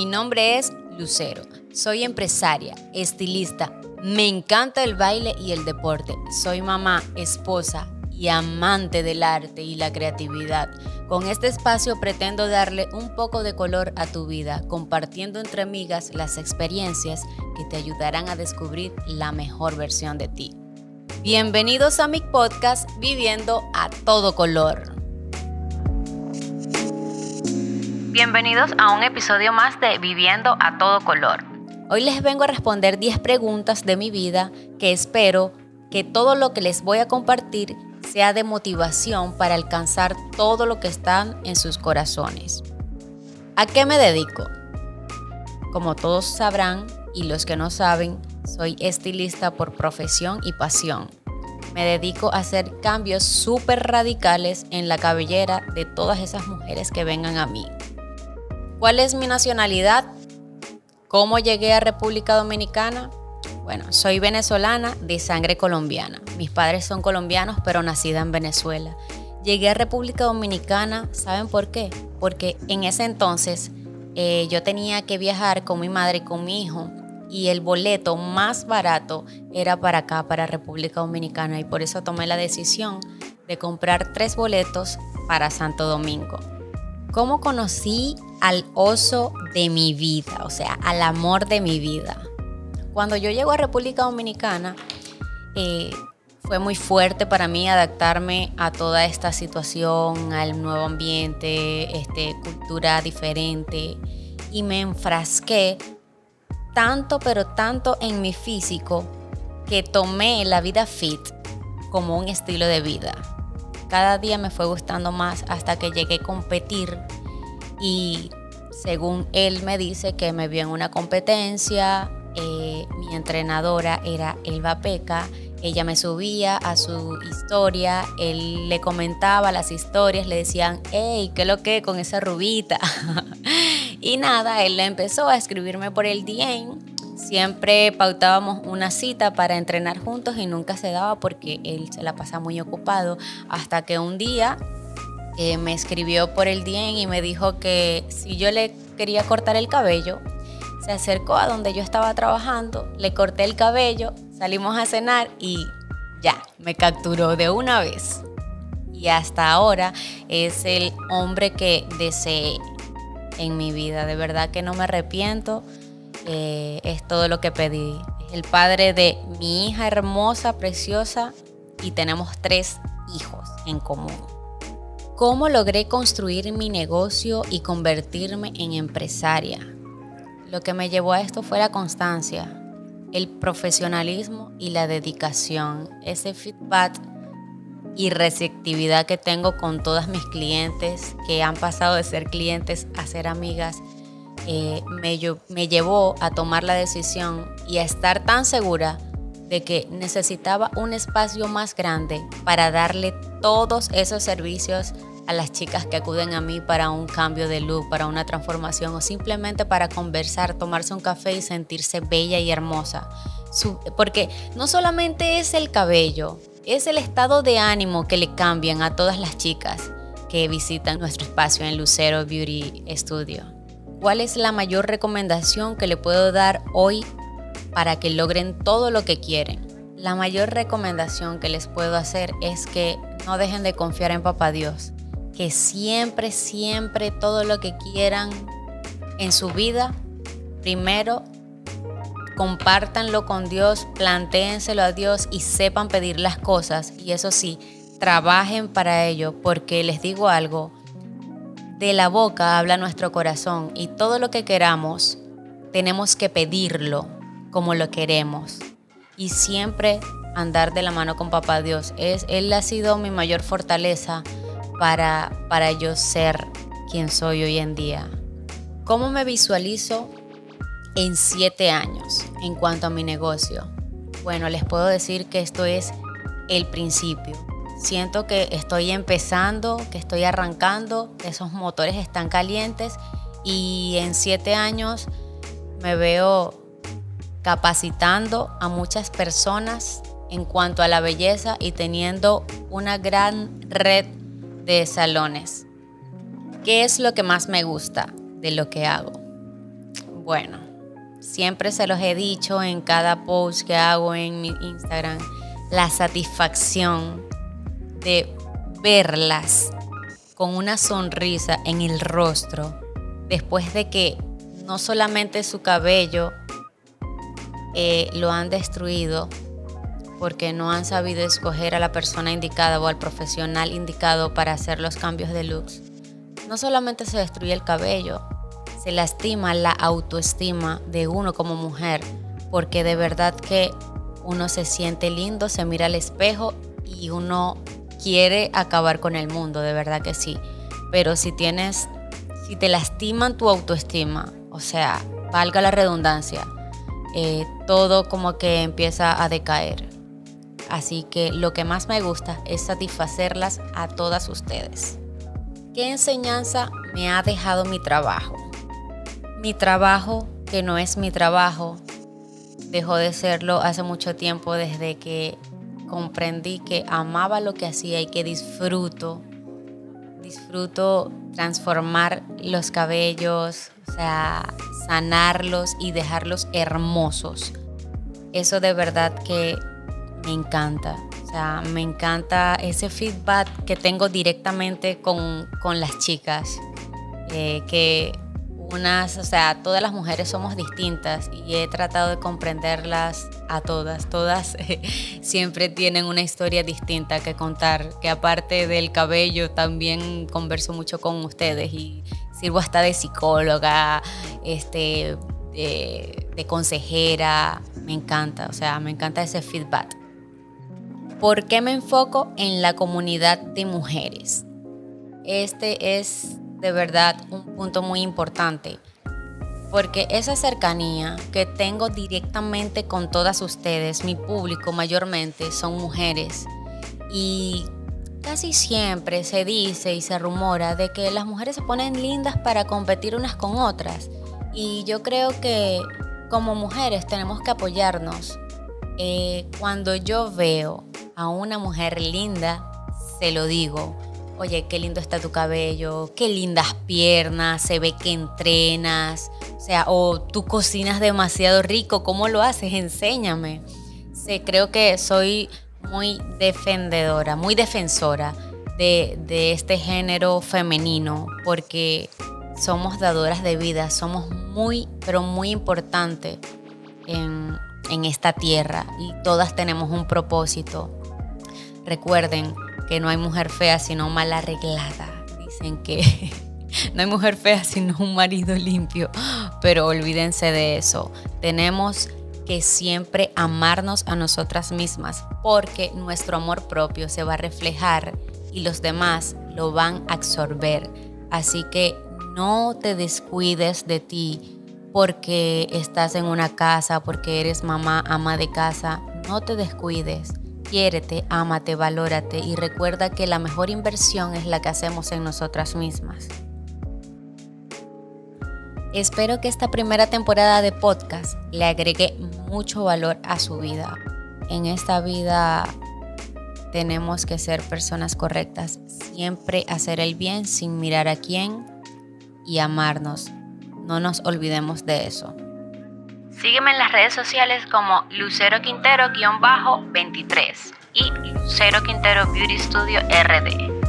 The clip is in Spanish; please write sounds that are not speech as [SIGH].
Mi nombre es Lucero. Soy empresaria, estilista. Me encanta el baile y el deporte. Soy mamá, esposa y amante del arte y la creatividad. Con este espacio pretendo darle un poco de color a tu vida, compartiendo entre amigas las experiencias que te ayudarán a descubrir la mejor versión de ti. Bienvenidos a mi podcast Viviendo a todo color. Bienvenidos a un episodio más de Viviendo a todo color. Hoy les vengo a responder 10 preguntas de mi vida que espero que todo lo que les voy a compartir sea de motivación para alcanzar todo lo que está en sus corazones. ¿A qué me dedico? Como todos sabrán y los que no saben, soy estilista por profesión y pasión. Me dedico a hacer cambios súper radicales en la cabellera de todas esas mujeres que vengan a mí. ¿Cuál es mi nacionalidad? ¿Cómo llegué a República Dominicana? Bueno, soy venezolana de sangre colombiana. Mis padres son colombianos, pero nacida en Venezuela. Llegué a República Dominicana, ¿saben por qué? Porque en ese entonces eh, yo tenía que viajar con mi madre y con mi hijo y el boleto más barato era para acá, para República Dominicana y por eso tomé la decisión de comprar tres boletos para Santo Domingo. ¿Cómo conocí al oso de mi vida? O sea, al amor de mi vida. Cuando yo llego a República Dominicana, eh, fue muy fuerte para mí adaptarme a toda esta situación, al nuevo ambiente, este, cultura diferente. Y me enfrasqué tanto, pero tanto en mi físico, que tomé la vida fit como un estilo de vida cada día me fue gustando más hasta que llegué a competir y según él me dice que me vio en una competencia, eh, mi entrenadora era Elba Peca, ella me subía a su historia, él le comentaba las historias, le decían, hey, ¿qué lo que con esa rubita? [LAUGHS] y nada, él empezó a escribirme por el DM Siempre pautábamos una cita para entrenar juntos y nunca se daba porque él se la pasa muy ocupado. Hasta que un día eh, me escribió por el día y me dijo que si yo le quería cortar el cabello, se acercó a donde yo estaba trabajando, le corté el cabello, salimos a cenar y ya, me capturó de una vez. Y hasta ahora es el hombre que deseé en mi vida. De verdad que no me arrepiento. Eh, es todo lo que pedí. Es el padre de mi hija hermosa, preciosa, y tenemos tres hijos en común. ¿Cómo logré construir mi negocio y convertirme en empresaria? Lo que me llevó a esto fue la constancia, el profesionalismo y la dedicación, ese feedback y receptividad que tengo con todas mis clientes que han pasado de ser clientes a ser amigas eh, me, me llevó a tomar la decisión y a estar tan segura de que necesitaba un espacio más grande para darle todos esos servicios a las chicas que acuden a mí para un cambio de look, para una transformación o simplemente para conversar, tomarse un café y sentirse bella y hermosa. porque no solamente es el cabello, es el estado de ánimo que le cambian a todas las chicas que visitan nuestro espacio en Lucero Beauty Studio. ¿Cuál es la mayor recomendación que le puedo dar hoy para que logren todo lo que quieren? La mayor recomendación que les puedo hacer es que no dejen de confiar en Papá Dios, que siempre, siempre todo lo que quieran en su vida, primero compártanlo con Dios, plantéenselo a Dios y sepan pedir las cosas. Y eso sí, trabajen para ello, porque les digo algo, de la boca habla nuestro corazón y todo lo que queramos tenemos que pedirlo como lo queremos y siempre andar de la mano con papá Dios. Es, él ha sido mi mayor fortaleza para, para yo ser quien soy hoy en día. ¿Cómo me visualizo en siete años en cuanto a mi negocio? Bueno, les puedo decir que esto es el principio. Siento que estoy empezando, que estoy arrancando, esos motores están calientes y en siete años me veo capacitando a muchas personas en cuanto a la belleza y teniendo una gran red de salones. ¿Qué es lo que más me gusta de lo que hago? Bueno, siempre se los he dicho en cada post que hago en mi Instagram, la satisfacción de verlas con una sonrisa en el rostro después de que no solamente su cabello eh, lo han destruido porque no han sabido escoger a la persona indicada o al profesional indicado para hacer los cambios de looks. No solamente se destruye el cabello, se lastima la autoestima de uno como mujer, porque de verdad que uno se siente lindo, se mira al espejo y uno quiere acabar con el mundo, de verdad que sí. Pero si tienes, si te lastiman tu autoestima, o sea, valga la redundancia, eh, todo como que empieza a decaer. Así que lo que más me gusta es satisfacerlas a todas ustedes. ¿Qué enseñanza me ha dejado mi trabajo? Mi trabajo, que no es mi trabajo, dejó de serlo hace mucho tiempo desde que comprendí que amaba lo que hacía y que disfruto, disfruto transformar los cabellos, o sea, sanarlos y dejarlos hermosos. Eso de verdad que me encanta. O sea, me encanta ese feedback que tengo directamente con, las chicas. Eh, que unas, o sea, todas las mujeres somos distintas y he tratado de comprenderlas a todas. Todas [LAUGHS] siempre tienen una historia distinta que contar, que aparte del cabello también converso mucho con ustedes y sirvo hasta de psicóloga, este, de, consejera, me encanta, o sea, me encanta ese feedback. ¿Por qué me enfoco en la comunidad de mujeres? Este es de verdad un punto muy importante, porque esa cercanía que tengo directamente con todas ustedes, mi público mayormente son mujeres, y casi siempre se dice y se rumora de que las mujeres se ponen lindas para competir unas con otras. Y yo creo que como mujeres tenemos que apoyarnos. Eh, cuando yo veo a una mujer linda, se lo digo. Oye, qué lindo está tu cabello, qué lindas piernas, se ve que entrenas, o sea, o tú cocinas demasiado rico, ¿cómo lo haces? Enséñame. Creo que soy muy defendedora, muy defensora de, este género femenino, porque somos dadoras de vida, somos muy, pero muy importantes en, en esta tierra y todas tenemos un propósito. Recuerden que no hay mujer fea sino mal arreglada. Dicen que [LAUGHS] no hay mujer fea sino un marido limpio, pero olvídense de eso. Tenemos que siempre amarnos a nosotras mismas porque nuestro amor propio se va a reflejar y los demás lo van a absorber. Así que no te descuides de ti porque estás en una casa, porque eres mamá, ama de casa. No te descuides. Quiérete, ámate, valórate y recuerda que la mejor inversión es la que hacemos en nosotras mismas. Espero que esta primera temporada de podcast le agregue mucho valor a su vida. En esta vida tenemos que ser personas correctas, siempre hacer el bien sin mirar a quién y amarnos. No nos olvidemos de eso. Sígueme en las redes sociales como Lucero Quintero-23 y Lucero Quintero Beauty Studio RD.